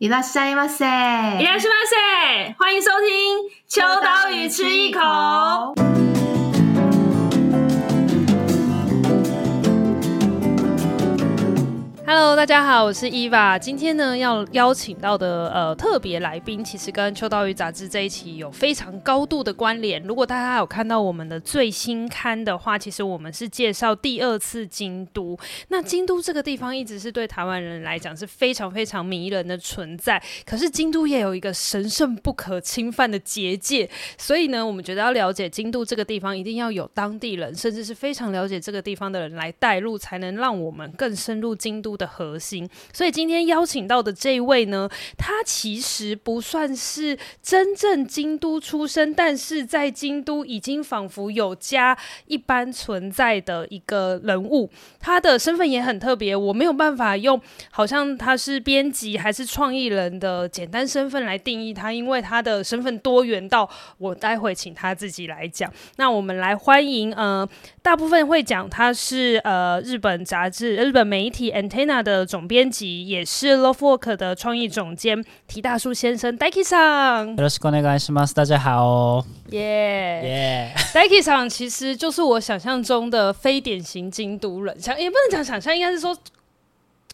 いらっしゃいませ，いらっしゃいませ，欢迎收听秋刀鱼吃一口。 Hello，大家好，我是 Eva。今天呢，要邀请到的呃特别来宾，其实跟《秋刀鱼》杂志这一期有非常高度的关联。如果大家有看到我们的最新刊的话，其实我们是介绍第二次京都。那京都这个地方一直是对台湾人来讲是非常非常迷人的存在。可是京都也有一个神圣不可侵犯的结界，所以呢，我们觉得要了解京都这个地方，一定要有当地人，甚至是非常了解这个地方的人来带路，才能让我们更深入京都的核心，所以今天邀请到的这一位呢，他其实不算是真正京都出生，但是在京都已经仿佛有家一般存在的一个人物。他的身份也很特别，我没有办法用好像他是编辑还是创意人的简单身份来定义他，因为他的身份多元到我待会请他自己来讲。那我们来欢迎，呃，大部分会讲他是呃日本杂志、日本媒体 enten 的总编辑，也是 LoveWork 的创意总监提大树先生，Daiki さん。よろしくお愿いします。大家好，耶耶，Daiki さん其实就是我想象中的非典型京都人，想也不能讲想象，应该是说。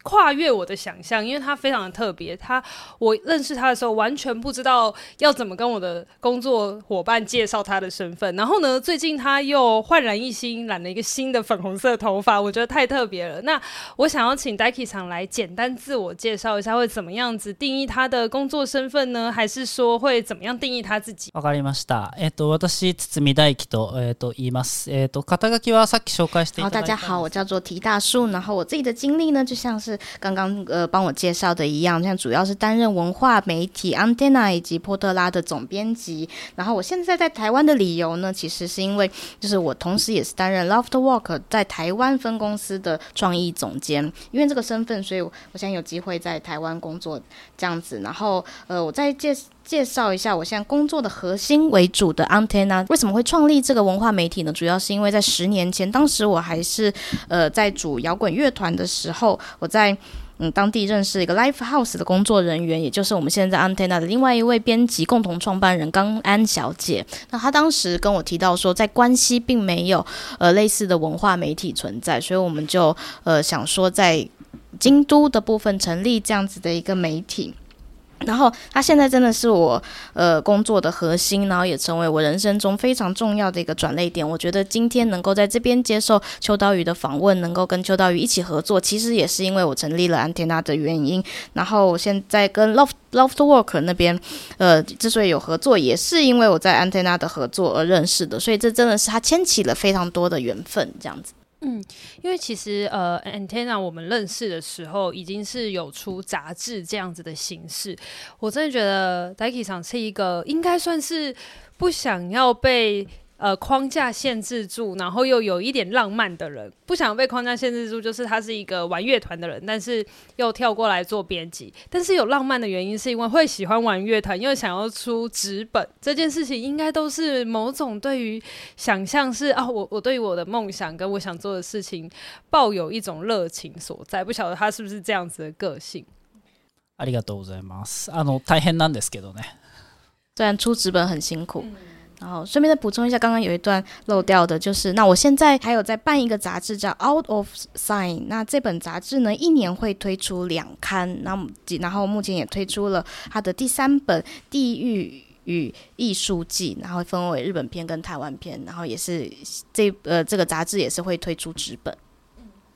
跨越我的想象，因为他非常的特别。他我认识他的时候，完全不知道要怎么跟我的工作伙伴介绍他的身份。然后呢，最近他又焕然一新，染了一个新的粉红色头发，我觉得太特别了。那我想要请 Daiki さん来简单自我介绍一下，会怎么样子定义他的工作身份呢？还是说会怎么样定义他自己？わかりました。えっと、私堤大树とえっと言います。えっと肩书きはさっき绍介していただいた。好，大家好，我叫做提大树。然后我自己的经历呢，就像是。 刚刚呃帮我介绍的一样，像主要是担任文化媒体 Antenna 以及波特拉的总编辑。然后我现在在台湾的理由呢，其实是因为就是我同时也是担任 Loft Work 在台湾分公司的创意总监。因为这个身份，所以我现在有机会在台湾工作这样子。然后呃，我在介介绍一下我现在工作的核心为主的 Antenna 为什么会创立这个文化媒体呢？主要是因为在十年前，当时我还是呃在组摇滚乐团的时候，我在。嗯，当地认识一个 Live House 的工作人员，也就是我们现在 Antenna 的另外一位编辑，共同创办人冈安小姐。那她当时跟我提到说，在关西并没有呃类似的文化媒体存在，所以我们就呃想说在京都的部分成立这样子的一个媒体。然后他现在真的是我呃工作的核心，然后也成为我人生中非常重要的一个转捩点。我觉得今天能够在这边接受秋刀鱼的访问，能够跟秋刀鱼一起合作，其实也是因为我成立了 Antenna 的原因。然后我现在跟 Love LoveWork 那边呃之所以有合作，也是因为我在 Antenna 的合作而认识的。所以这真的是他牵起了非常多的缘分，这样子。嗯，因为其实呃，Antenna 我们认识的时候已经是有出杂志这样子的形式。我真的觉得 Dicky 厂是一个应该算是不想要被。呃，框架限制住，然后又有一点浪漫的人，不想被框架限制住，就是他是一个玩乐团的人，但是又跳过来做编辑。但是有浪漫的原因，是因为会喜欢玩乐团，又想要出纸本这件事情，应该都是某种对于想象是啊，我我对于我的梦想跟我想做的事情抱有一种热情所在。不晓得他是不是这样子的个性？ありがとうございます。あの大変なんですけどね。虽然出纸本很辛苦。嗯 然后顺便再补充一下，刚刚有一段漏掉的，就是那我现在还有在办一个杂志叫 Out of Sign，那这本杂志呢，一年会推出两刊，那然后目前也推出了它的第三本《地狱与艺术季》，然后分为日本篇跟台湾篇，然后也是这呃这个杂志也是会推出纸本。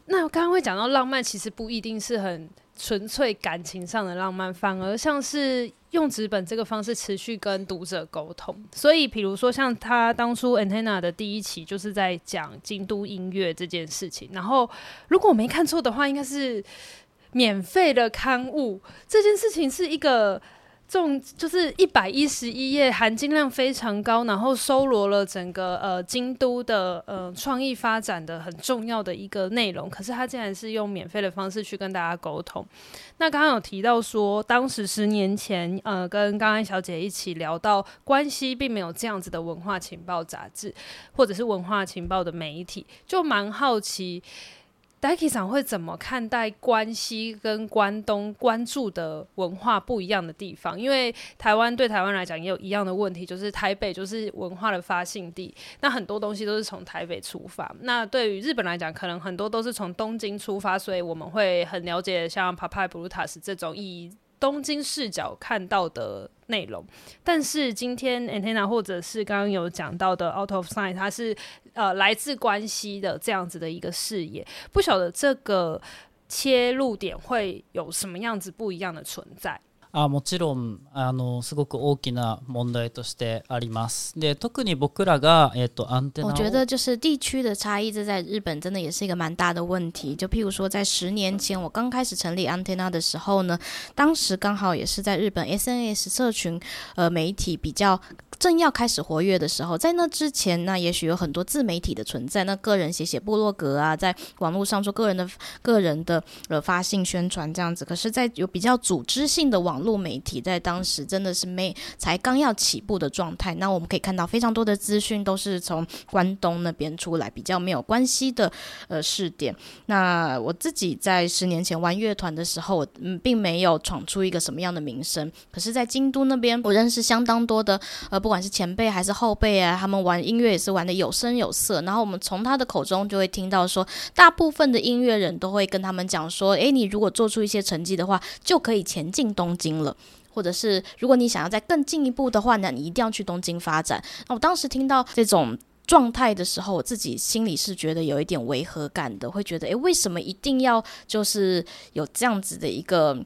那我刚刚会讲到浪漫，其实不一定是很纯粹感情上的浪漫，反而像是。用纸本这个方式持续跟读者沟通，所以比如说像他当初 Antenna 的第一期就是在讲京都音乐这件事情，然后如果我没看错的话，应该是免费的刊物，这件事情是一个。这种就是一百一十一页，含金量非常高，然后收罗了整个呃京都的呃创意发展的很重要的一个内容。可是他竟然是用免费的方式去跟大家沟通。那刚刚有提到说，当时十年前呃跟冈安小姐一起聊到，关西并没有这样子的文化情报杂志，或者是文化情报的媒体，就蛮好奇。Daiki 桑会怎么看待关西跟关东关注的文化不一样的地方？因为台湾对台湾来讲也有一样的问题，就是台北就是文化的发信地，那很多东西都是从台北出发。那对于日本来讲，可能很多都是从东京出发，所以我们会很了解像 Papai Brutus 这种以东京视角看到的内容。但是今天 Antenna 或者是刚刚有讲到的 Out of Sight，它是。呃，来自关西的这样子的一个视野，不晓得这个切入点会有什么样子不一样的存在。あもちろんあのすごく大きな問題としてあります。で特に僕らが、えーと、アンテナ我觉得就是地区的差异，这在日本真的也是一个蛮大的问题。就譬如说，在十年前我刚开始成立 Antenna 的时候呢，当时刚好也是在日本 SNS 社群呃媒体比较正要开始活跃的时候，在那之前，那也许有很多自媒体的存在，那个人写写部落格啊，在网络上做个人的个人的呃发信宣传这样子。可是，在有比较组织性的网络媒体在当时真的是没才刚要起步的状态，那我们可以看到非常多的资讯都是从关东那边出来，比较没有关系的呃试点。那我自己在十年前玩乐团的时候，我嗯并没有闯出一个什么样的名声，可是，在京都那边，我认识相当多的呃不不管是前辈还是后辈啊，他们玩音乐也是玩得有声有色。然后我们从他的口中就会听到说，大部分的音乐人都会跟他们讲说，诶，你如果做出一些成绩的话，就可以前进东京。了，或者是如果你想要再更进一步的话，呢你一定要去东京发展。那我当时听到这种状态的时候，我自己心里是觉得有一点违和感的，会觉得，诶，为什么一定要就是有这样子的一个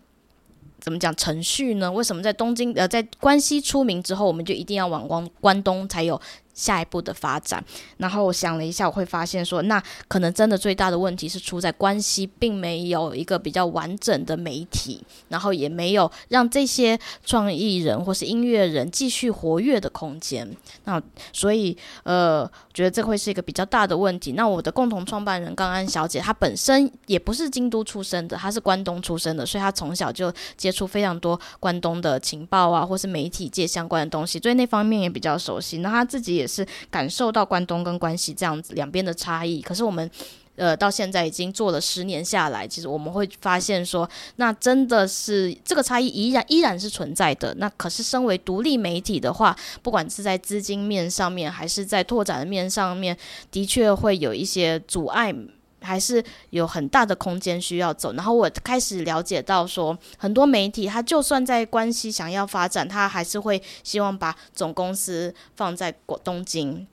怎么讲程序呢？为什么在东京呃，在关西出名之后，我们就一定要往关关东才有下一步的发展？然后我想了一下，我会发现说，那可能真的最大的问题是出在关系，并没有一个比较完整的媒体，然后也没有让这些创意人或是音乐人继续活跃的空间。那所以呃。觉得这会是一个比较大的问题。那我的共同创办人冈安小姐，她本身也不是京都出生的，她是关东出生的，所以她从小就接触非常多关东的情报啊，或是媒体界相关的东西，所以那方面也比较熟悉。那她自己也是感受到关东跟关西这样子两边的差异。可是我们。呃，到现在已经做了十年下来，其实我们会发现说，那真的是这个差异依然依然是存在的。那可是身为独立媒体的话，不管是在资金面上面，还是在拓展的面上面，的确会有一些阻碍，还是有很大的空间需要走。然后我开始了解到说，很多媒体他就算在关系想要发展，他还是会希望把总公司放在东京。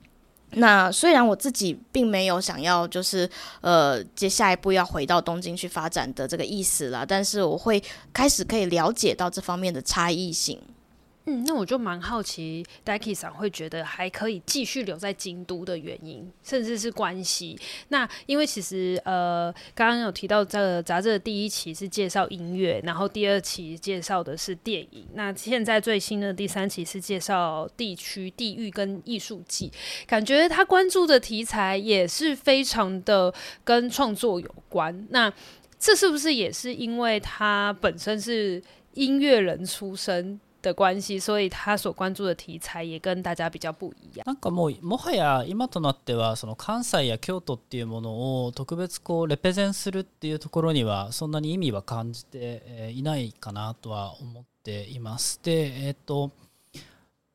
那虽然我自己并没有想要，就是呃，接下一步要回到东京去发展的这个意思了，但是我会开始可以了解到这方面的差异性。嗯，那我就蛮好奇，Daiki 桑会觉得还可以继续留在京都的原因，甚至是关系。那因为其实呃，刚刚有提到这个杂志的第一期是介绍音乐，然后第二期介绍的是电影，那现在最新的第三期是介绍地区、地域跟艺术季，感觉他关注的题材也是非常的跟创作有关。那这是不是也是因为他本身是音乐人出身？的关系，所以他所关注的题材也跟大家比较不一样。なんかもうもはや今となってはその関西や京都っていうものを特別こうレペゼンするっていうところにはそんなに意味は感じていないかなとは思っています。で、えっと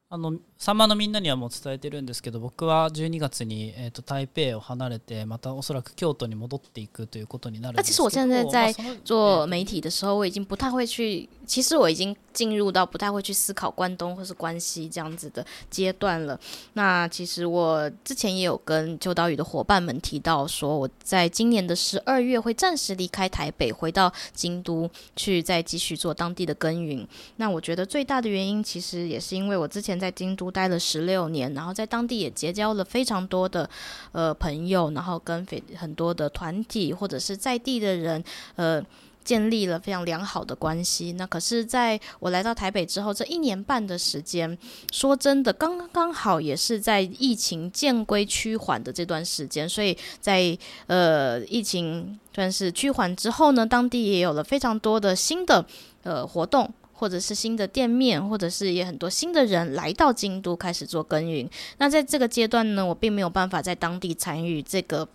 あのさんまのみんなにはもう伝えてるんですけど仆は12月に、えー、と台北を离れてまたおそらく京都に戻っていくということになるんですけど。那其实我现在在做媒体的时候，我已经不太会去，其实我已经进入到不太会去思考关东或是关西这样子的阶段了。那其实我之前也有跟秋刀鱼的伙伴们提到，说我在今年的十二月会暂时离开台北，回到京都去再继续做当地的耕耘。那我觉得最大的原因，其实也是因为我之前。在京都 待了十六年，然后在当地也结交了非常多的呃朋友，然后跟非很多的团体或者是在地的人呃建立了非常良好的关系。那可是在我来到台北之后，这一年半的时间，说真的，刚刚好也是在疫情渐归趋缓的这段时间，所以在呃疫情算是趋缓之后呢，当地也有了非常多的新的呃活动。或者是新的店面，或者是也很多新的人来到京都开始做耕耘。那在这个阶段呢，我并没有办法在当地参与这个。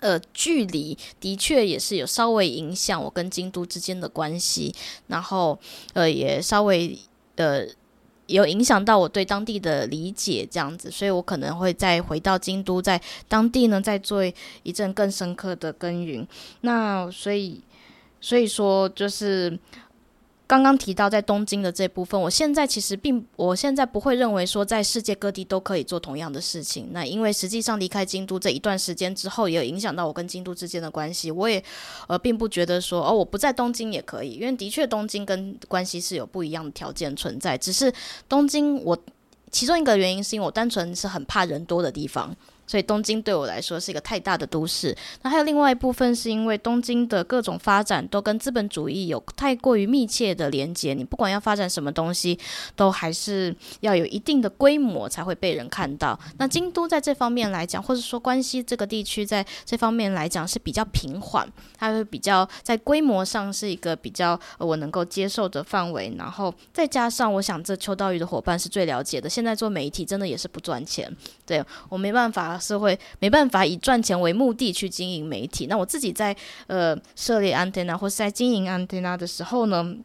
呃，距离的确也是有稍微影响我跟京都之间的关系，然后呃，也稍微呃有影响到我对当地的理解，这样子，所以我可能会再回到京都，在当地呢再做一阵更深刻的耕耘。那所以，所以说就是。刚刚提到在东京的这部分，我现在其实并，我现在不会认为说在世界各地都可以做同样的事情。那因为实际上离开京都这一段时间之后，也有影响到我跟京都之间的关系。我也呃并不觉得说哦，我不在东京也可以，因为的确东京跟关系是有不一样的条件存在。只是东京我其中一个原因是因为我单纯是很怕人多的地方。所以东京对我来说是一个太大的都市。那还有另外一部分是因为东京的各种发展都跟资本主义有太过于密切的连接。你不管要发展什么东西，都还是要有一定的规模才会被人看到。那京都在这方面来讲，或者说关西这个地区在这方面来讲是比较平缓，它会比较在规模上是一个比较我能够接受的范围。然后再加上我想这秋刀鱼的伙伴是最了解的，现在做媒体真的也是不赚钱，对，我没办法。是会没办法以赚钱为目的去经营媒体。那我自己在呃设立 Antenna 或是在经营 Antenna 的时候呢，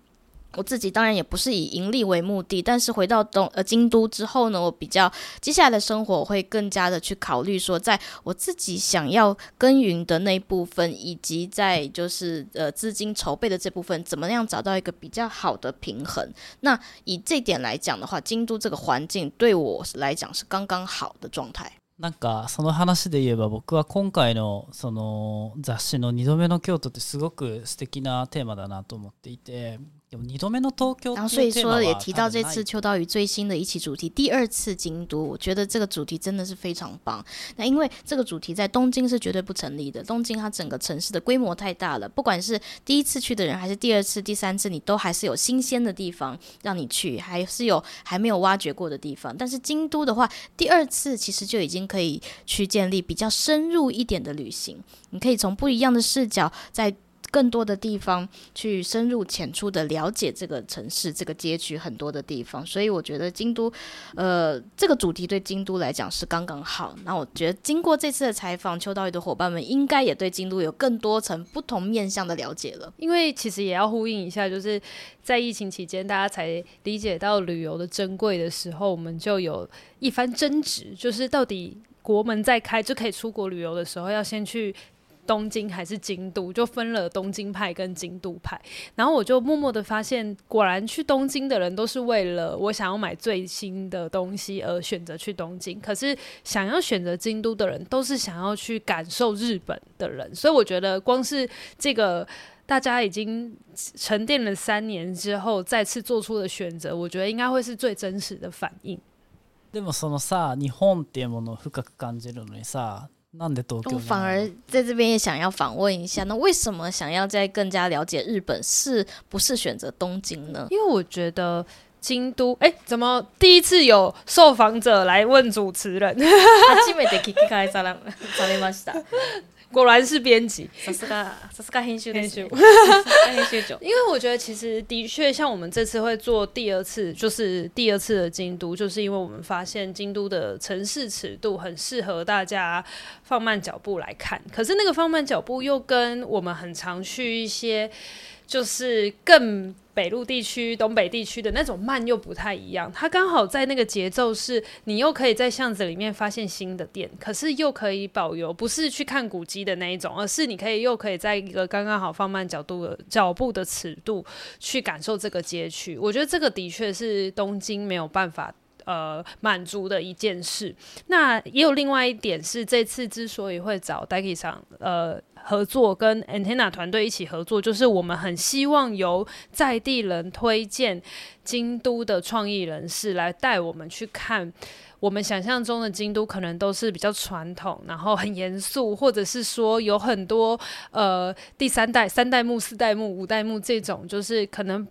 我自己当然也不是以盈利为目的。但是回到东呃京都之后呢，我比较接下来的生活我会更加的去考虑说，在我自己想要耕耘的那一部分，以及在就是呃资金筹备的这部分，怎么样找到一个比较好的平衡。那以这点来讲的话，京都这个环境对我来讲是刚刚好的状态。なんかその話で言えば僕は今回のその雑誌の2度目の京都ってすごく素敵なテーマだなと思っていて然后所以说也提到这次秋刀鱼最新的一期主题，第二次京都，我觉得这个主题真的是非常棒。那因为这个主题在东京是绝对不成立的，东京它整个城市的规模太大了，不管是第一次去的人，还是第二次、第三次，你都还是有新鲜的地方让你去，还是有还没有挖掘过的地方。但是京都的话，第二次其实就已经可以去建立比较深入一点的旅行，你可以从不一样的视角在。更多的地方去深入浅出的了解这个城市、这个街区很多的地方，所以我觉得京都，呃，这个主题对京都来讲是刚刚好。那我觉得经过这次的采访，秋刀鱼的伙伴们应该也对京都有更多层不同面向的了解了。因为其实也要呼应一下，就是在疫情期间，大家才理解到旅游的珍贵的时候，我们就有一番争执，就是到底国门在开就可以出国旅游的时候，要先去。东京还是京都，就分了东京派跟京都派。然后我就默默的发现，果然去东京的人都是为了我想要买最新的东西而选择去东京。可是想要选择京都的人，都是想要去感受日本的人。所以我觉得，光是这个大家已经沉淀了三年之后，再次做出的选择，我觉得应该会是最真实的反应。でもそのさ、日本っていうものを深く感じるのにさ。 我反而在这边也想要访问一下，那为什么想要再更加了解日本，是不是选择东京呢？因为我觉得京都，哎，怎么第一次有受访者来问主持人？果然是编辑，さすがさすが编集编集，因为我觉得其实的确像我们这次会做第二次，就是第二次的京都，就是因为我们发现京都的城市尺度很适合大家放慢脚步来看，可是那个放慢脚步又跟我们很常去一些。 就是更北陆地区、东北地区的那种慢又不太一样，它刚好在那个节奏是，你又可以在巷子里面发现新的店，可是又可以保留不是去看古迹的那一种，而是你可以又可以在一个刚刚好放慢角度的脚步的尺度去感受这个街区。我觉得这个的确是东京没有办法呃满足的一件事。那也有另外一点是，这次之所以会找 Daiki 上呃。合作跟 Antenna 团队一起合作，就是我们很希望由在地人推荐京都的创意人士来带我们去看。我们想象中的京都可能都是比较传统，然后很严肃，或者是说有很多呃第三代、三代目、四代目、五代目这种，就是可能。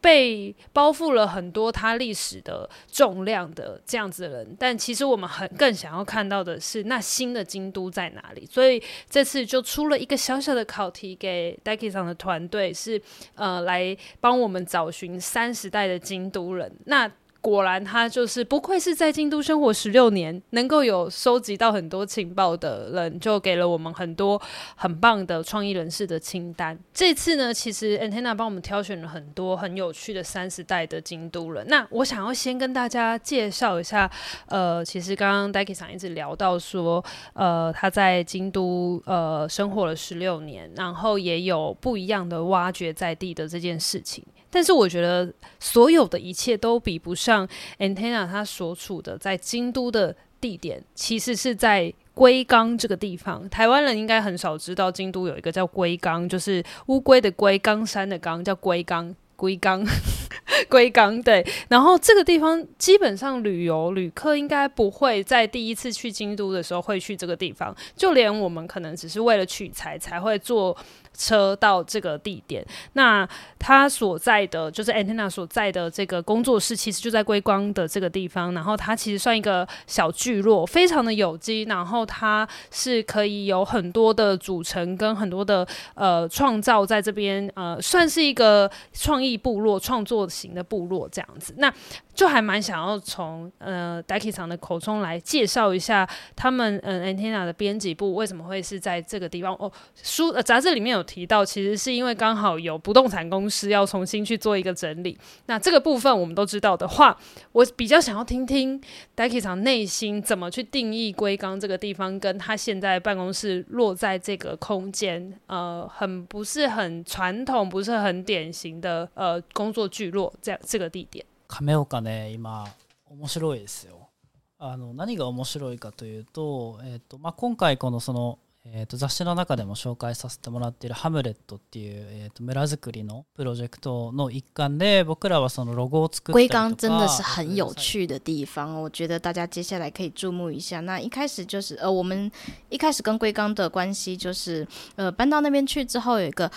被包覆了很多他历史的重量的这样子的人，但其实我们很更想要看到的是那新的京都在哪里。所以这次就出了一个小小的考题给 Daiki 桑的团队，是呃来帮我们找寻三十代的京都人。那果然，他就是不愧是在京都生活十六年，能够有收集到很多情报的人，就给了我们很多很棒的创意人士的清单。这次呢，其实 Antenna 帮我们挑选了很多很有趣的三十代的京都人。那我想要先跟大家介绍一下，呃，其实刚刚 Daiki 桑一直聊到说，呃，他在京都呃生活了十六年，然后也有不一样的挖掘在地的这件事情。但是我觉得所有的一切都比不上 Antenna 他所处的在京都的地点，其实是在龟冈这个地方。台湾人应该很少知道京都有一个叫龟冈，就是乌龟的龟，冈山的冈，叫龟冈。龟冈，龟冈对。然后这个地方基本上旅游旅客应该不会在第一次去京都的时候会去这个地方，就连我们可能只是为了取材才会坐。车到这个地点，那他所在的就是 Antenna 所在的这个工作室，其实就在归光的这个地方。然后它其实算一个小聚落，非常的有机。然后它是可以有很多的组成跟很多的呃创造在这边，呃，算是一个创意部落、创作型的部落这样子。那就还蛮想要从呃 Daiki 桑的口中来介绍一下他们嗯、Antenna 的编辑部为什么会是在这个地方哦。书呃杂志里面有提到，其实是因为刚好有不动产公司要重新去做一个整理。那这个部分我们都知道的话，我比较想要听听 Daiki 桑内心怎么去定义龟冈这个地方，跟他现在办公室落在这个空间，呃，很不是很传统，不是很典型的呃工作聚落这样这个地点。亀冈ね、今面白いですよ。あの何が面白いかというと、えっとまあ、今回このその、 えっと雑志の中でも绍介させてもらっているハムレットっていう、えっと村づくりのプロジェクトの一环で、仆らはそのロゴを作ったりとか。龟冈真的是很有趣的地方，我觉得大家接下来可以注目一下。那一开始就是，呃，我们一开始跟龟冈的关系就是，呃，搬到那边去之后，有一个，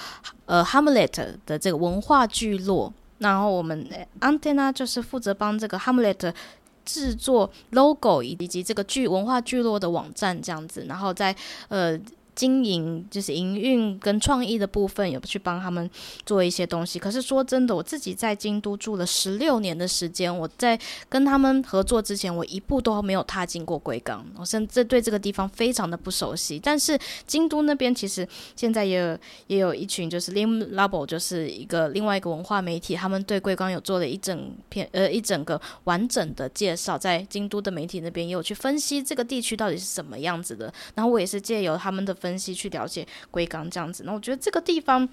呃，ハムレット的这个文化聚落。然后我们 Antenna 就是负责帮这个 Hamlet 制作 logo 以及这个聚文化聚落的网站这样子，然后在呃。经营就是营运跟创意的部分，有去帮他们做一些东西。可是说真的，我自己在京都住了十六年的时间，我在跟他们合作之前，我一步都没有踏进过龟冈，我甚至对这个地方非常的不熟悉。但是京都那边其实现在也有也有一群就是 Lim Labo，就是一个另外一个文化媒体，他们对龟冈有做了一整片呃一整个完整的介绍，在京都的媒体那边也有去分析这个地区到底是什么样子的。然后我也是借由他们的。分析去了解龟冈这样子，那我觉得这个地方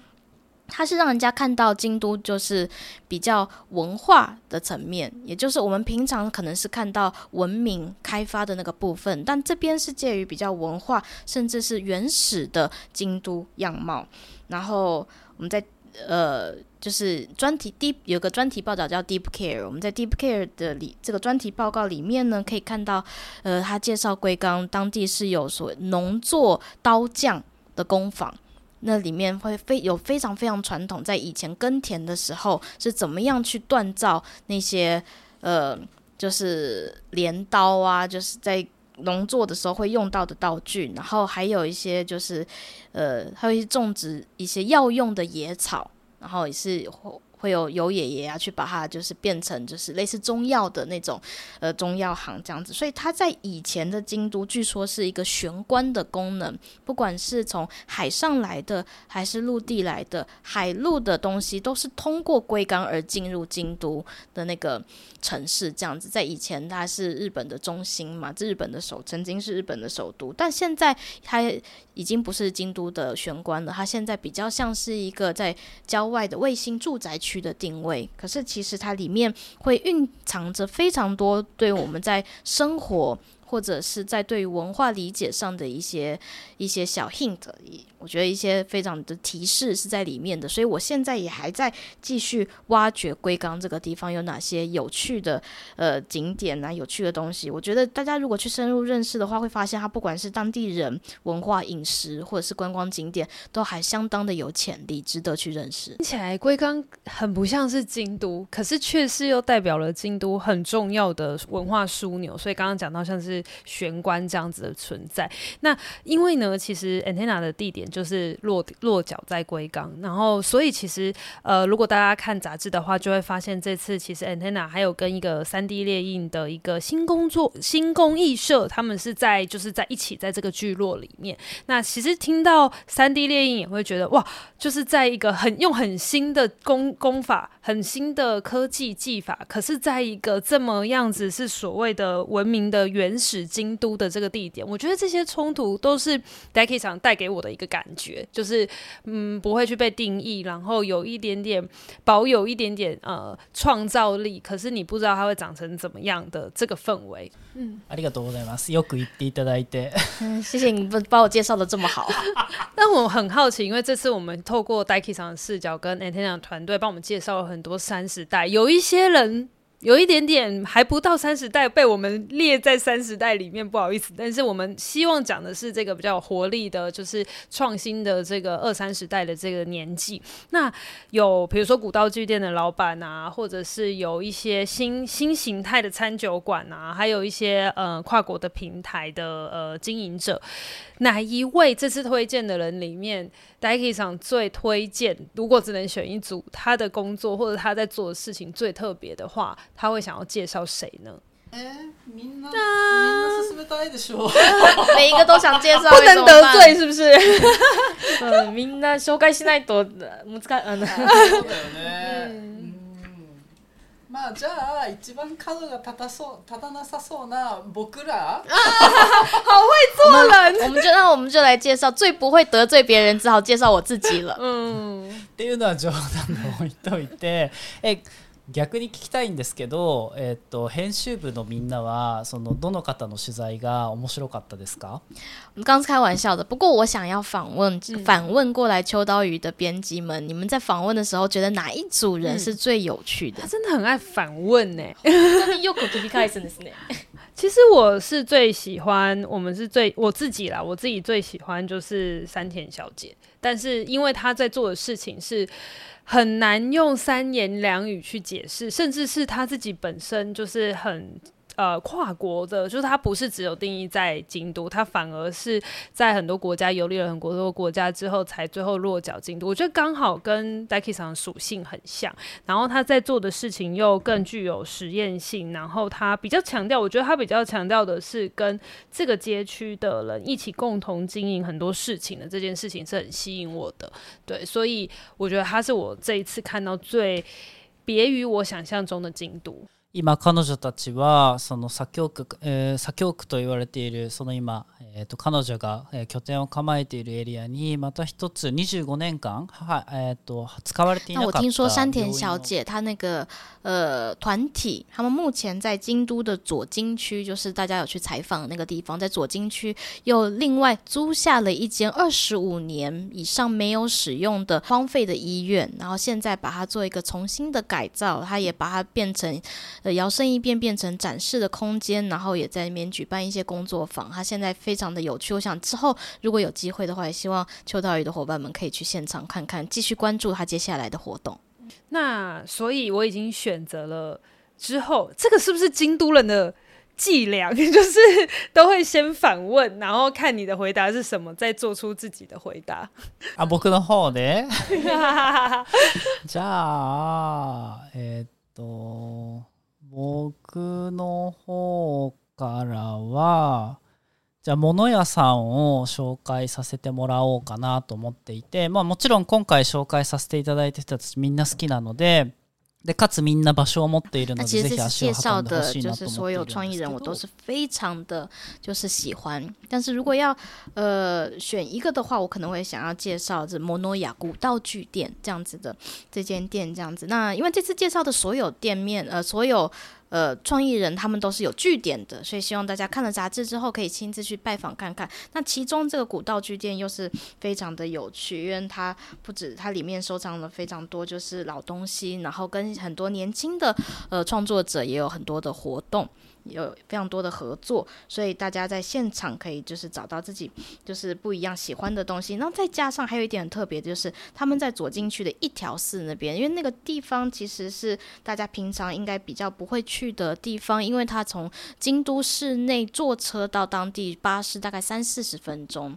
它是让人家看到京都就是比较文化的层面，也就是我们平常可能是看到文明开发的那个部分，但这边是介于比较文化甚至是原始的京都样貌。然后我们在呃，就是专题 Deep 有个专题报道叫 Deep Care，我们在 Deep Care 的里这个专题报告里面呢，可以看到，呃，他介绍龟冈当地是有所农作刀匠的工坊，那里面会非有非常非常传统，在以前耕田的时候是怎么样去锻造那些呃，就是镰刀啊，就是在。农作的时候会用到的道具，然后还有一些就是，呃，还有一些种植一些药用的野草，然后也是。会有有爷爷啊，去把它就是变成就是类似中药的那种，呃，中药行这样子。所以它在以前的京都，据说是一个玄关的功能，不管是从海上来的还是陆地来的，海陆的东西都是通过龟冈而进入京都的那个城市。这样子，在以前它是日本的中心嘛，日本的首曾经是日本的首都，但现在它已经不是京都的玄关了，它现在比较像是一个在郊外的卫星住宅区。区的定位，可是其实它里面会蕴藏着非常多对我们在生活或者是在对于文化理解上的一些一些小 hint。我觉得一些非常的提示是在里面的，所以我现在也还在继续挖掘龟冈这个地方有哪些有趣的呃景点啊，有趣的东西。我觉得大家如果去深入认识的话，会发现它不管是当地人文化、饮食，或者是观光景点，都还相当的有潜力，值得去认识。听起来龟冈很不像是京都，可是却是又代表了京都很重要的文化枢纽。所以刚刚讲到像是玄关这样子的存在。那因为呢，其实 Antenna 的地点就是落落脚在龟冈，然后所以其实呃，如果大家看杂志的话，就会发现这次其实 Antenna 还有跟一个三 D 列印的一个新工作新工艺社，他们是在就是在一起在这个聚落里面。那其实听到三 D 列印也会觉得哇，就是在一个很用很新的工工法，很新的科技技法，可是在一个这么样子是所谓的文明的原始京都的这个地点，我觉得这些冲突都是 DAIKI 场带给我的一个感觉，就是嗯不会去被定义，然后有一点点保有一点点呃创造力，可是你不知道它会长成怎么样的这个氛围。嗯，ありがとうございます。よく言っていただいて，嗯，谢谢你把把我介绍的这么好。但我很好奇，因为这次我们透过 DAIKI 场的视角跟 Antenna 团队帮我们介绍了很多三十代，有一些人。 有一点点还不到三十代，被我们列在三十代里面，不好意思。但是我们希望讲的是这个比较有活力的，就是创新的这个二三十代的这个年纪。那有比如说古道具店的老板啊，或者是有一些新新形态的餐酒馆啊，还有一些呃跨国的平台的呃经营者。哪一位这次推荐的人里面，DAIKI 场最推荐？如果只能选一组，他的工作或者他在做的事情最特别的话，他会想要介绍谁呢？みんなみんな勧めたいでしょ每一个都想介绍，不能得罪是不是？嗯，みんな绍介しないと难しい。そうだよね。まあじゃあ一番角が立たそう立たなさそうな仆ら？好会做人。我们就那我们就来介绍最不会得罪别人，只好介绍我自己了。嗯，っていうのは冗谈で置いといて、え。逆に闻きたいんですけど、えっと编集部のみんなはそのどの方の取材が面白かったですか？我们刚是开玩笑的，不过我想要访问、嗯、反问过来秋刀鱼的编辑们，你们在访问的时候觉得哪一组人是最有趣的？嗯、他真的很爱反问呢。其实我是最喜欢，我们是最我自己啦，我自己最喜欢就是山田小姐，但是因为她在做的事情是。 很难用三言两语去解释，甚至是他自己本身就是很。呃，跨国的，就是它不是只有定义在京都，它反而是在很多国家游历了很多多国家之后，才最后落脚京都。我觉得刚好跟 d a k i 上属性很像，然后他在做的事情又更具有实验性，然后他比较强调，我觉得他比较强调的是跟这个街区的人一起共同经营很多事情的这件事情是很吸引我的。对，所以我觉得他是我这一次看到最别于我想象中的京都。今彼女たちはその左京区、えー、左京区と言われているその今、えー、と彼女が、えー、拠点を构えているエリアにまた一つ25年间は、えー、と使われていなかった。那我听说山田小姐她那个呃团体，他们目前在京都的左京区，就是大家有去采访的那个地方，在左京区又另外租下了一间二十五年以上没有使用的荒废的医院，然后现在把它做一个重新的改造，它也把它变成。 呃，摇身一变变成展示的空间，然后也在那边举办一些工作坊。他现在非常的有趣，我想之后如果有机会的话，也希望秋刀鱼的伙伴们可以去现场看看，继续关注他接下来的活动。那所以我已经选择了之后，这个是不是京都人的伎俩？就是都会先反问，然后看你的回答是什么，再做出自己的回答。啊，仆の方ね。じゃあ、えー、っと。 僕の方からは、じゃあ、物屋さんを紹介させてもらおうかなと思っていて、まあもちろん今回紹介させていただいた人たちみんな好きなので、でかつみんな场所を持っているので，ぜひ足を运んでほしいなと思っているんですけど。就是所有创意人，我都是非常的就是喜欢。但是如果要呃选一个的话，我可能会想要介绍这摩诺亚古道具店这样子的这间店这样子。那因为这次介绍的所有店面，呃，所有。 呃，创意人他们都是有据点的，所以希望大家看了杂志之后可以亲自去拜访看看。那其中这个古道具店又是非常的有趣，因为它不止它里面收藏了非常多就是老东西，然后跟很多年轻的呃创作者也有很多的活动。有非常多的合作，所以大家在现场可以就是找到自己就是不一样喜欢的东西。然后再加上还有一点很特别，就是他们在左进去的一条寺那边，因为那个地方其实是大家平常应该比较不会去。的地方，因为它从京都市内坐车到当地巴士大概三四十分钟。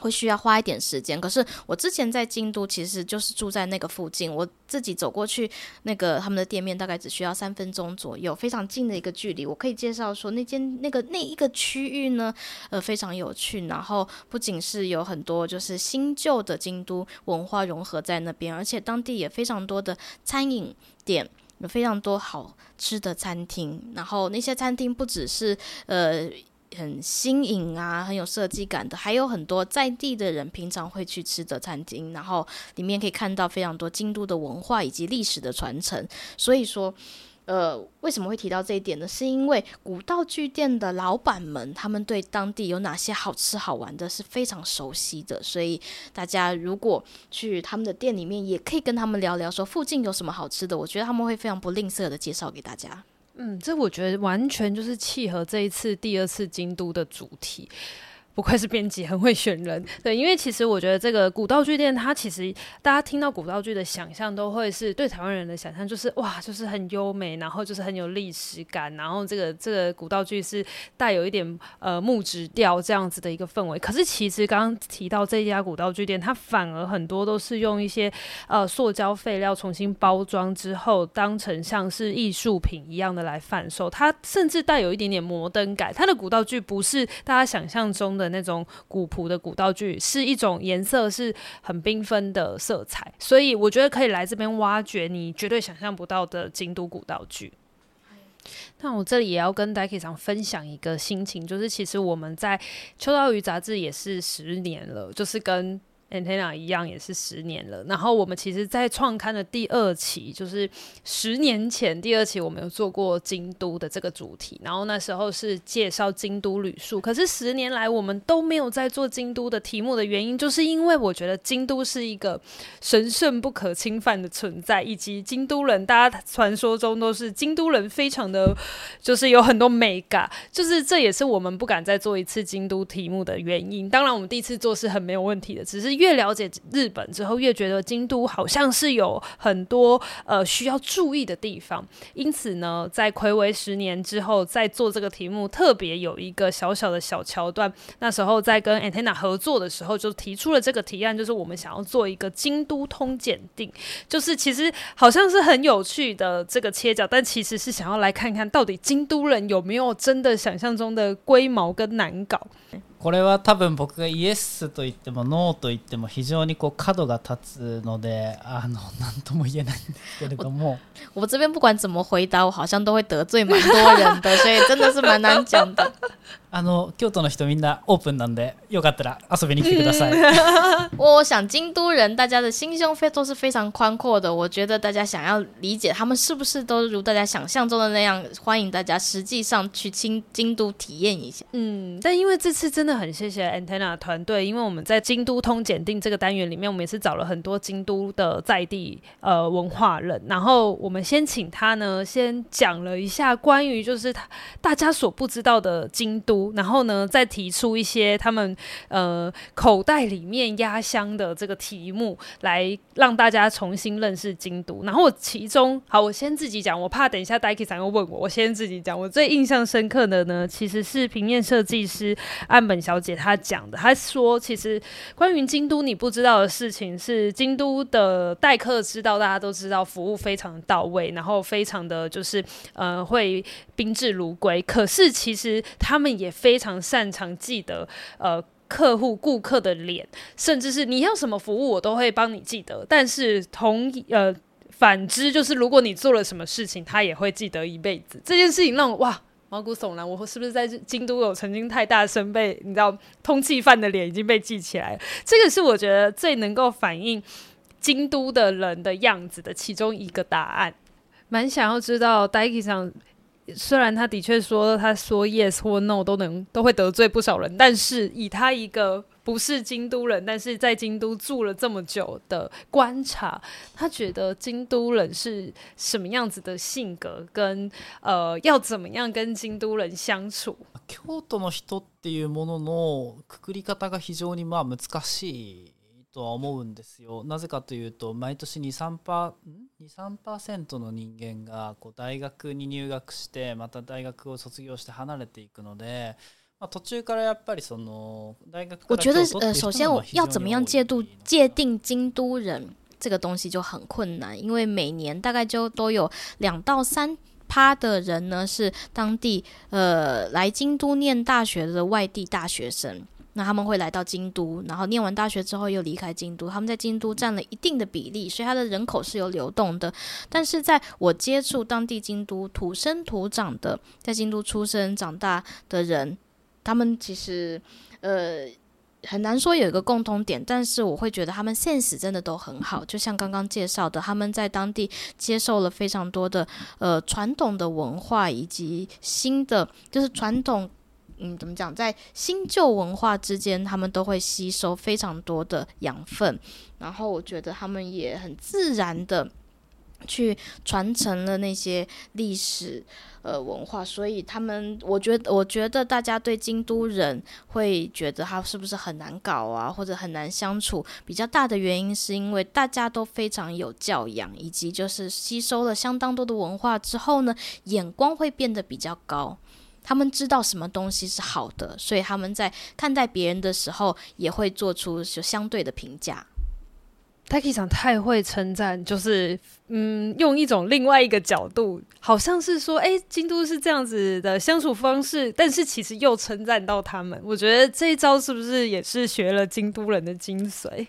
会需要花一点时间，可是我之前在京都其实就是住在那个附近，我自己走过去那个他们的店面大概只需要三分钟左右，非常近的一个距离。我可以介绍说那间那个那一个区域呢，呃，非常有趣，然后不仅是有很多就是新旧的京都文化融合在那边，而且当地也非常多的餐饮店，有非常多好吃的餐厅，然后那些餐厅不只是呃。很新颖啊，很有设计感的，还有很多在地的人平常会去吃的餐厅，然后里面可以看到非常多京都的文化以及历史的传承。所以说，呃，为什么会提到这一点呢？是因为古道具店的老板们，他们对当地有哪些好吃好玩的是非常熟悉的，所以大家如果去他们的店里面，也可以跟他们聊聊，说附近有什么好吃的。我觉得他们会非常不吝啬的介绍给大家。嗯，这我觉得完全就是契合这一次第二次京都的主题。不愧是编辑，很会选人。对，因为其实我觉得这个古道具店，它其实大家听到古道具的想象，都会是对台湾人的想象，就是哇，就是很优美，然后就是很有历史感，然后这个这个古道具是带有一点呃木质调这样子的一个氛围。可是其实刚刚提到这家古道具店，它反而很多都是用一些呃塑胶废料重新包装之后，当成像是艺术品一样的来贩售。它甚至带有一点点摩登感。它的古道具不是大家想象中的。的那种古朴的古道具，是一种颜色是很缤纷的色彩，所以我觉得可以来这边挖掘你绝对想象不到的京都古道具。那我这里也要跟 Daiki 桑分享一个心情，就是其实我们在秋刀鱼杂志也是十年了，就是跟。Antenna 一样也是十年了，然后我们其实，在创刊的第二期，就是十年前第二期，我们有做过京都的这个主题，然后那时候是介绍京都旅宿。可是十年来，我们都没有在做京都的题目的原因，就是因为我觉得京都是一个神圣不可侵犯的存在，以及京都人，大家传说中都是京都人，非常的，就是有很多美感，就是这也是我们不敢再做一次京都题目的原因。当然，我们第一次做是很没有问题的，只是。越了解日本之后，越觉得京都好像是有很多呃需要注意的地方。因此呢，在睽违十年之后，在做这个题目，特别有一个小小的小桥段。那时候在跟 Antenna 合作的时候，就提出了这个提案，就是我们想要做一个京都通检定，就是其实好像是很有趣的这个切角，但其实是想要来看看到底京都人有没有真的想象中的龟毛跟难搞。これは多分僕がイエスと言ってもノーと言っても非常にこう角が立つのであの何とも言えないんですけれども我，我这边不管怎么回答，我好像都会得罪蛮多人的，所以真的是蛮难讲的。あの京都の人みんなオープンなんでよかったら游びに来てください。我想京都人大家的心胸非都是非常宽阔的，我觉得大家想要理解他们是不是都如大家想象中的那样，欢迎大家实际上去京京都体验一下。嗯，但因为这次真的很谢谢 Antenna 团队，因为我们在京都通检定这个单元里面，我们也是找了很多京都的在地呃文化人，然后我们先请他呢先讲了一下关于就是他大家所不知道的京都。 然后呢，再提出一些他们呃口袋里面压箱的这个题目，来让大家重新认识京都。然后其中，好，我先自己讲，我怕等一下 Daiki 桑又问我，我先自己讲。我最印象深刻的呢，其实是平面设计师岸本小姐她讲的。她说，其实关于京都你不知道的事情是，京都的待客之道，大家都知道，服务非常到位，然后非常的就是呃会宾至如归。可是其实他们也也非常擅长记得呃客户顾客的脸，甚至是你要什么服务，我都会帮你记得。但是同呃反之，就是如果你做了什么事情，他也会记得一辈子。这件事情让我哇毛骨悚然，我是不是在京都有曾经太大声被你知道通缉犯的脸已经被记起来？这个是我觉得最能够反映京都的人的样子的其中一个答案。蛮想要知道 d a i k y 上。虽然他的确说，他说 yes 或 no 都能都会得罪不少人，但是以他一个不是京都人，但是在京都住了这么久的观察，他觉得京都人是什么样子的性格，跟呃要怎么样跟京都人相处。京都の人っていうもののくくり方が非常にまあ难しい。 とは思うんですよ。なぜかというと毎年23%の人间がこう大学に入学してまた大学を卒业して离れていくので。まあ、途中からやっぱりその大学我觉得呃，首先我要怎么样界度界定京都人这个东西就很困难，因为每年大概就都有两到三趴的人呢是当地呃来京都念大学的外地大学生。那他们会来到京都，然后念完大学之后又离开京都。他们在京都占了一定的比例，所以他的人口是有流动的。但是在我接触当地京都土生土长的，在京都出生长大的人，他们其实呃很难说有一个共通点，但是我会觉得他们现实真的都很好。就像刚刚介绍的，他们在当地接受了非常多的呃传统的文化以及新的就是传统。嗯，怎么讲？在新旧文化之间，他们都会吸收非常多的养分，然后我觉得他们也很自然的去传承了那些历史呃文化，所以他们，我觉得，我觉得大家对京都人会觉得他是不是很难搞啊，或者很难相处？比较大的原因是因为大家都非常有教养，以及就是吸收了相当多的文化之后呢，眼光会变得比较高。他们知道什么东西是好的，所以他们在看待别人的时候也会做出就相对的评价。Taki 桑太会称赞，就是。嗯，用一种另外一个角度，好像是说，哎，京都是这样子的相处方式，但是其实又称赞到他们。我觉得这一招是不是也是学了京都人的精髓？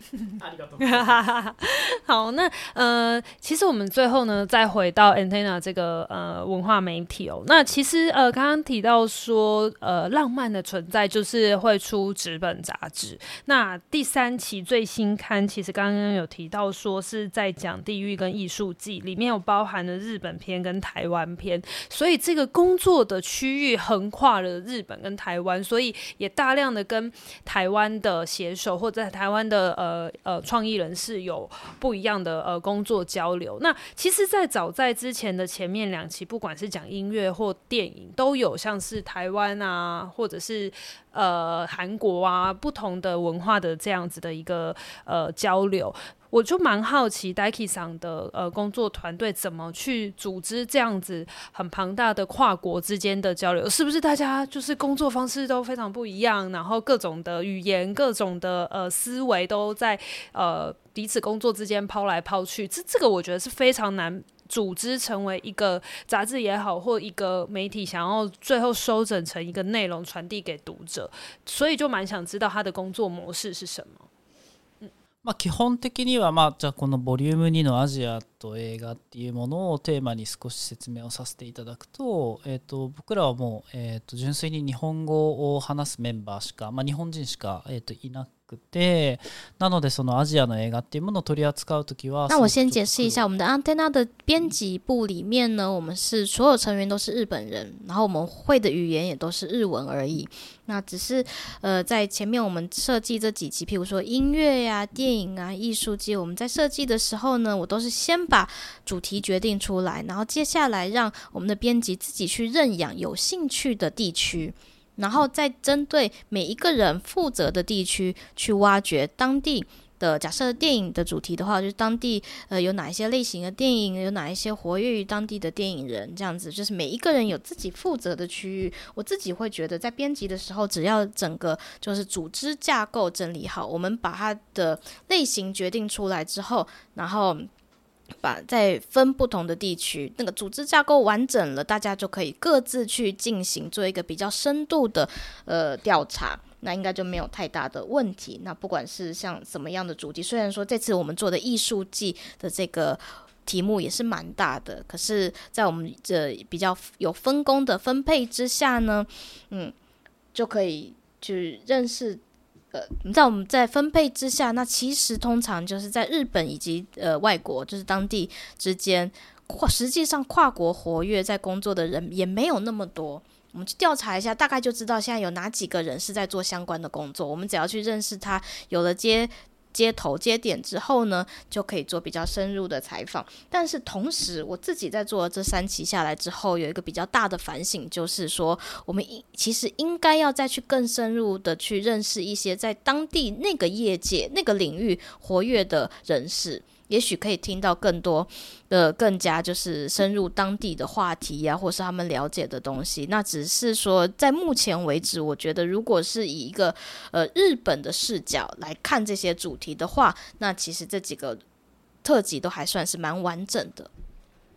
好，那呃，其实我们最后呢，再回到 Antenna 这个呃文化媒体哦。那其实呃，刚刚提到说，呃，浪漫的存在就是会出纸本杂志。那第三期最新刊，其实刚刚有提到说是在讲地域跟艺术。记里面有包含了日本片跟台湾片，所以这个工作的区域横跨了日本跟台湾，所以也大量的跟台湾的写手或者台湾的呃呃创意人士有不一样的呃工作交流。那其实，在早在之前的前面两期，不管是讲音乐或电影，都有像是台湾啊，或者是呃韩国啊不同的文化的这样子的一个呃交流。我就蛮好奇，Daiki 桑的呃工作团队怎么去组织这样子很庞大的跨国之间的交流？是不是大家就是工作方式都非常不一样，然后各种的语言、各种的呃思维都在呃彼此工作之间抛来抛去？这这个我觉得是非常难组织成为一个杂志也好，或一个媒体想要最后收整成一个内容传递给读者，所以就蛮想知道他的工作模式是什么。まあ、基本的には、まあ、じゃあこのボリューム2のアジアと映画っていうものをテーマに少し説明をさせていただくと,、えー、と僕らはもう、えー、と純粋に日本語を話すメンバーしか、まあ、日本人しか、えー、といなくてなのでそのアジアの映画っていうものを取り扱うときは那我先解释一下我们的 Antenna 的编辑部里面呢我们是所有成员都是日本人然后我们会的语言也都是日文而已那只是呃在前面我们设计这几期譬如说音乐呀、啊、电影啊、艺术季我们在设计的时候呢我都是先把主题决定出来然后接下来让我们的编辑自己去认养有兴趣的地区 然后再针对每一个人负责的地区去挖掘当地的假设电影的主题的话，就是当地呃有哪一些类型的电影，有哪一些活跃于当地的电影人，这样子就是每一个人有自己负责的区域。我自己会觉得，在编辑的时候，只要整个就是组织架构整理好，我们把它的类型决定出来之后，然后。把再分不同的地区，那个组织架构完整了，大家就可以各自去进行做一个比较深度的呃调查，那应该就没有太大的问题。那不管是像什么样的主题，虽然说这次我们做的艺术季的这个题目也是蛮大的，可是，在我们这比较有分工的分配之下呢，嗯，就可以去认识。呃，你知道我们在分配之下，那其实通常就是在日本以及呃外国，就是当地之间跨，实际上跨国活跃在工作的人也没有那么多。我们去调查一下，大概就知道现在有哪几个人是在做相关的工作。我们只要去认识他，有了接接头接点之后呢，就可以做比较深入的采访。但是同时，我自己在做了这三期下来之后，有一个比较大的反省，就是说，我们应其实应该要再去更深入的去认识一些在当地那个业界那个领域活跃的人士。也许可以听到更多的、更加就是深入当地的话题呀、或是他们了解的东西。那只是说，在目前为止，我觉得如果是以一个呃日本的视角来看这些主题的话，那其实这几个特辑都还算是蛮完整的。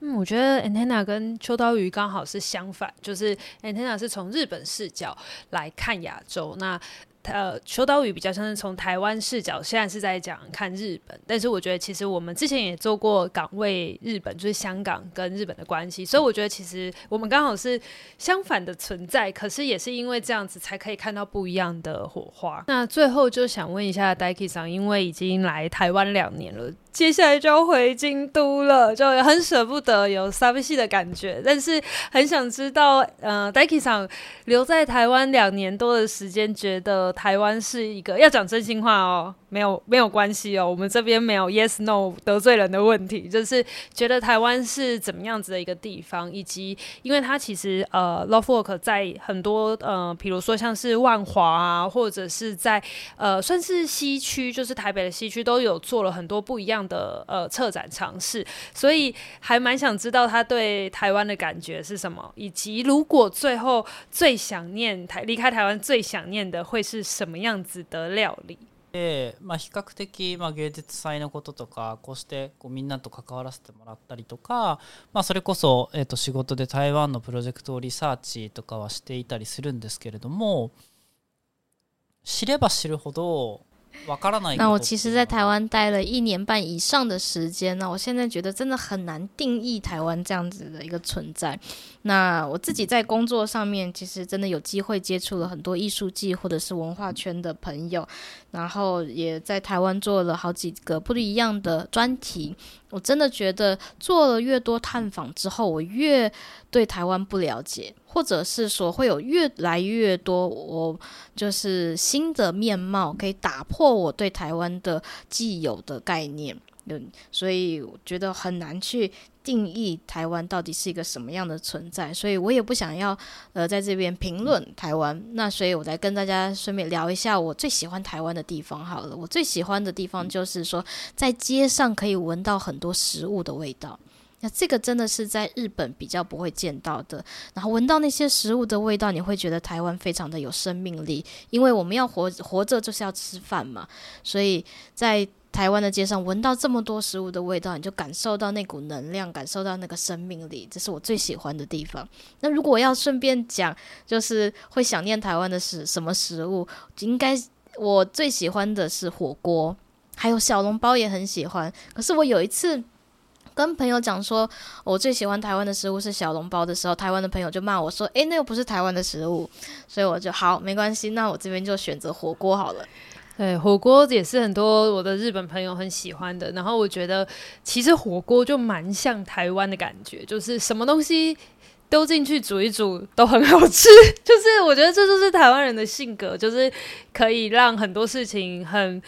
嗯，我觉得 Antenna 跟秋刀鱼刚好是相反，就是 Antenna 是从日本视角来看亚洲，那。呃，秋刀鱼比较像是从台湾视角，现在是在讲看日本，但是我觉得其实我们之前也做过岗位日本，就是香港跟日本的关系，所以我觉得其实我们刚好是相反的存在，可是也是因为这样子才可以看到不一样的火花。那最后就想问一下 Daiki 桑，因为已经来台湾两年了。接下来就要回京都了，就很舍不得，有撒贝戏的感觉，但是很想知道，呃，Daiki 桑留在台湾两年多的时间，觉得台湾是一个要讲真心话哦。没有 没有关系哦，我们这边没有 yes no 得罪人的问题，就是觉得台湾是怎么样子的一个地方，以及因为它其实呃 LoveWork 在很多呃，比如说像是万华啊，或者是在呃算是西区，就是台北的西区都有做了很多不一样的呃策展尝试，所以还蛮想知道他对台湾的感觉是什么，以及如果最后最想念台离开台湾最想念的会是什么样子的料理？で、まあ、比较的、まあ、芸术祭のこととかこうしてこうみんなと関わらせてもらったりとか、まあ、それこそ、えー、と仕事で台湾のプロジェクトをリサーチとかはしていたりするんですけれども知れば知るほど那我其实，在台湾待了一年半以上的时间，那我现在觉得真的很难定义台湾这样子的一个存在。那我自己在工作上面，其实真的有机会接触了很多艺术界或者是文化圈的朋友，然后也在台湾做了好几个不一样的专题。我真的觉得做了越多探访之后，我越对台湾不了解，或者是说会有越来越多我就是新的面貌可以打破我对台湾的既有的概念。嗯，所以我觉得很难去定义台湾到底是一个什么样的存在，所以我也不想要呃在这边评论台湾。那所以我来跟大家顺便聊一下我最喜欢台湾的地方好了。我最喜欢的地方就是说在街上可以闻到很多食物的味道，那这个真的是在日本比较不会见到的。然后闻到那些食物的味道，你会觉得台湾非常的有生命力，因为我们要活活着就是要吃饭嘛，所以在。台湾的街上闻到这么多食物的味道，你就感受到那股能量，感受到那个生命力，这是我最喜欢的地方。那如果要顺便讲，就是会想念台湾的是什么食物？应该我最喜欢的是火锅，还有小笼包也很喜欢。可是我有一次跟朋友讲说，我最喜欢台湾的食物是小笼包的时候，台湾的朋友就骂我说：“诶，那又不是台湾的食物。”所以我就好，没关系，那我这边就选择火锅好了。对，火锅也是很多我的日本朋友很喜欢的。然后我觉得，其实火锅就蛮像台湾的感觉，就是什么东西丢进去煮一煮都很好吃。就是我觉得这就是台湾人的性格，就是可以让很多事情很。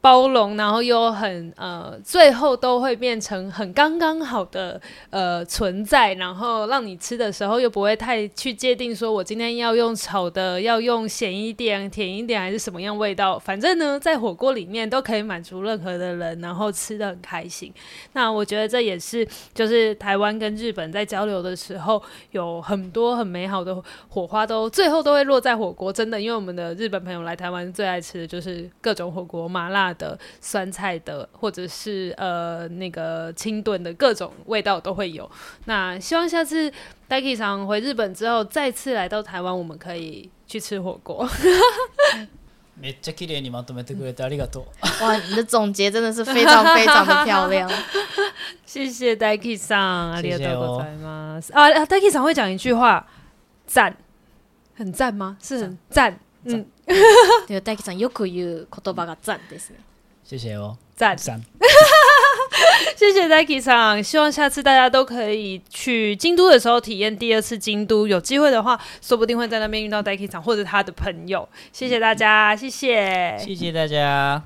包容，然后又很呃，最后都会变成很刚刚好的呃存在，然后让你吃的时候又不会太去界定说，我今天要用炒的，要用咸一点、甜一点，还是什么样味道？反正呢，在火锅里面都可以满足任何的人，然后吃得很开心。那我觉得这也是就是台湾跟日本在交流的时候，有很多很美好的火花，都最后都会落在火锅。真的，因为我们的日本朋友来台湾最爱吃的就是各种火锅，麻辣。的酸菜的，或者是呃那个清炖的各种味道都会有。那希望下次 Daiki 桑回日本之后，再次来到台湾，我们可以去吃火锅。めっちゃ綺丽にまとめてくれてありがとう。哇，你的总结真的是非常非常的漂亮。谢谢 Daiki 桑，ありがとうございます。啊，Daiki 桑会讲一句话，赞，很赞吗？是很赞，嗯。对，Daiki 桑よく言う言叶が赞ですね。 谢谢哦，赞。赞，谢谢 Daiki 桑，希望下次大家都可以去京都的时候体验第二次京都，有机会的话，说不定会在那边遇到 Daiki 桑或者他的朋友。谢谢大家，谢谢，谢谢大家。